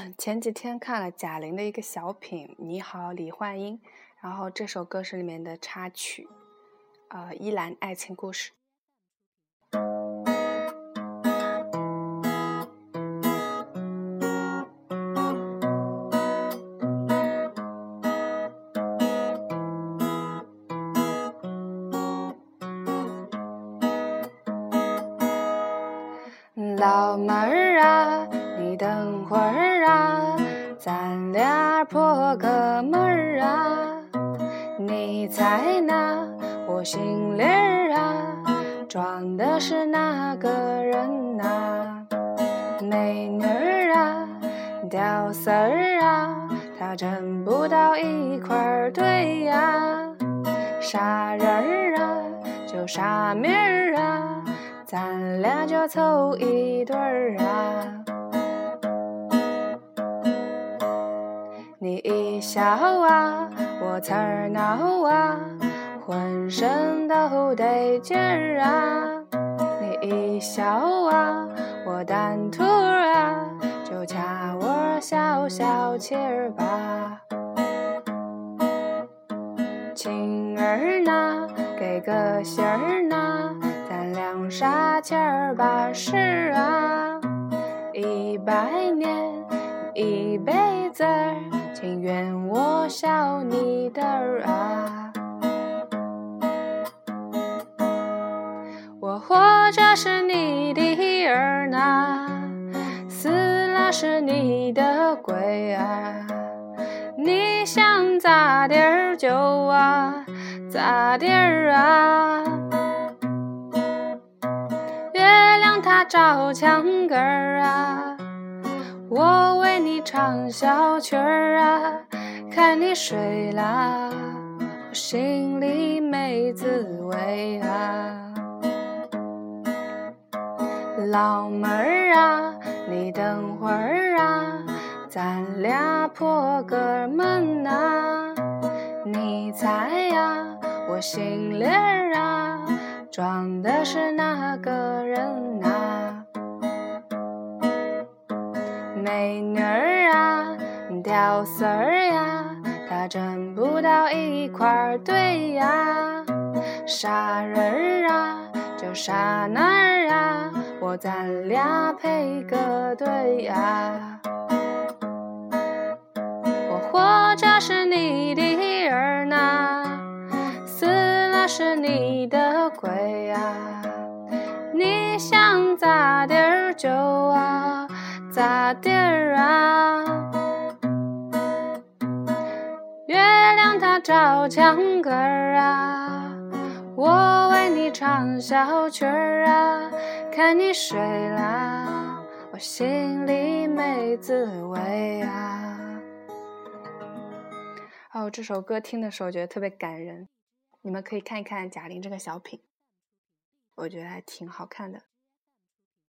前几天看了贾玲的一个小品《你好，李焕英》，然后这首歌是里面的插曲，呃，《依兰爱情故事》。老妹儿啊，你等会儿啊，咱俩破个门儿啊。你猜那我心里儿啊，装的是哪个人呐？美女儿啊，屌丝儿啊，他挣不到一块堆呀。啥人儿啊，就啥名儿啊。咱俩就凑一对儿啊！笑啊，我刺儿挠啊，浑身都得劲儿啊！你一笑啊，我蛋兔啊，就掐我消消气儿吧。情儿呐，给个信儿呐。两傻钱儿把事啊，一百年一辈子，情愿我笑你的儿啊。我活着是你的儿呐，死了是你的鬼啊。你想咋地儿就啊咋地儿啊。月亮它照墙根儿啊，我为你唱小曲儿啊，看你睡啦，我心里没滋味啊。老妹儿啊，你等会儿啊，咱俩破个门呐，你猜呀，我心里儿啊，装的是哪个人呐？美女儿啊，屌丝儿呀，他挣不到一块堆呀。傻人儿啊，就傻男儿啊，我咱俩配个对呀。我活着是你的儿呐，死了是你的鬼呀。你想咋地儿就啊。咋地儿啊？月亮它照墙根儿啊，我为你唱小曲儿啊，看你睡啦，我心里没滋味啊。哦，这首歌听的时候觉得特别感人，你们可以看一看贾玲这个小品，我觉得还挺好看的。